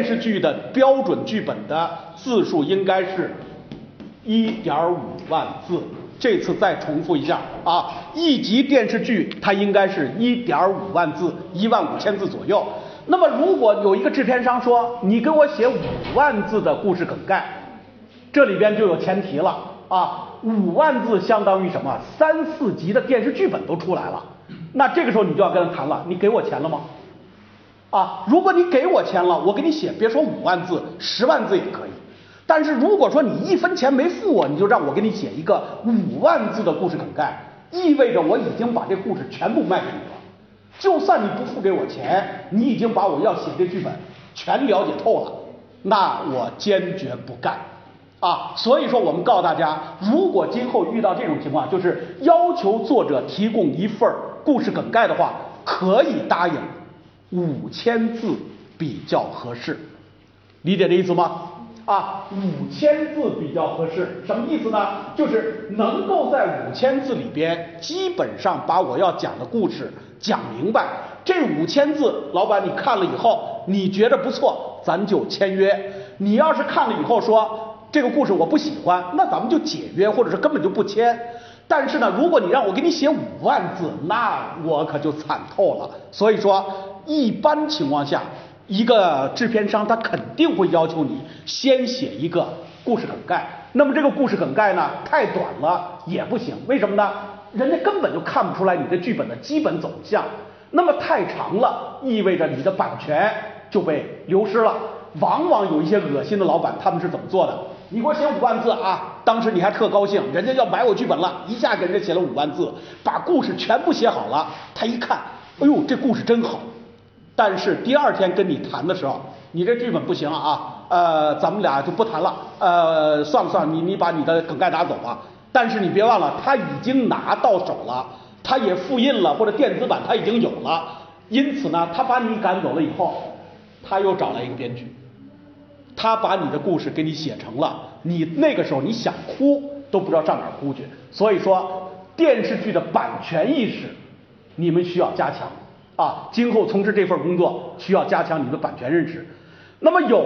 电视剧的标准剧本的字数应该是一点五万字。这次再重复一下啊，一集电视剧它应该是一点五万字，一万五千字左右。那么如果有一个制片商说你给我写五万字的故事梗概，这里边就有前提了啊，五万字相当于什么？三四集的电视剧本都出来了。那这个时候你就要跟他谈了，你给我钱了吗？啊，如果你给我钱了，我给你写，别说五万字，十万字也可以。但是如果说你一分钱没付我，你就让我给你写一个五万字的故事梗概，意味着我已经把这故事全部卖给你了。就算你不付给我钱，你已经把我要写的剧本全了解透了，那我坚决不干啊！所以说，我们告诉大家，如果今后遇到这种情况，就是要求作者提供一份故事梗概的话，可以答应五千字比较合适，理解这意思吗？啊，五千字比较合适，什么意思呢？就是能够在五千字里边，基本上把我要讲的故事讲明白。这五千字，老板你看了以后，你觉得不错，咱就签约。你要是看了以后说这个故事我不喜欢，那咱们就解约，或者是根本就不签。但是呢，如果你让我给你写五万字，那我可就惨透了。所以说，一般情况下。一个制片商他肯定会要求你先写一个故事梗概，那么这个故事梗概呢太短了也不行，为什么呢？人家根本就看不出来你的剧本的基本走向。那么太长了，意味着你的版权就被流失了。往往有一些恶心的老板，他们是怎么做的？你给我写五万字啊，当时你还特高兴，人家要买我剧本了，一下给人家写了五万字，把故事全部写好了。他一看，哎呦，这故事真好。但是第二天跟你谈的时候，你这剧本不行啊，呃，咱们俩就不谈了，呃，算了算了，你你把你的梗概拿走吧。但是你别忘了，他已经拿到手了，他也复印了或者电子版他已经有了，因此呢，他把你赶走了以后，他又找来一个编剧，他把你的故事给你写成了，你那个时候你想哭都不知道上哪哭去。所以说，电视剧的版权意识，你们需要加强。啊，今后从事这份工作需要加强你的版权认识。那么有。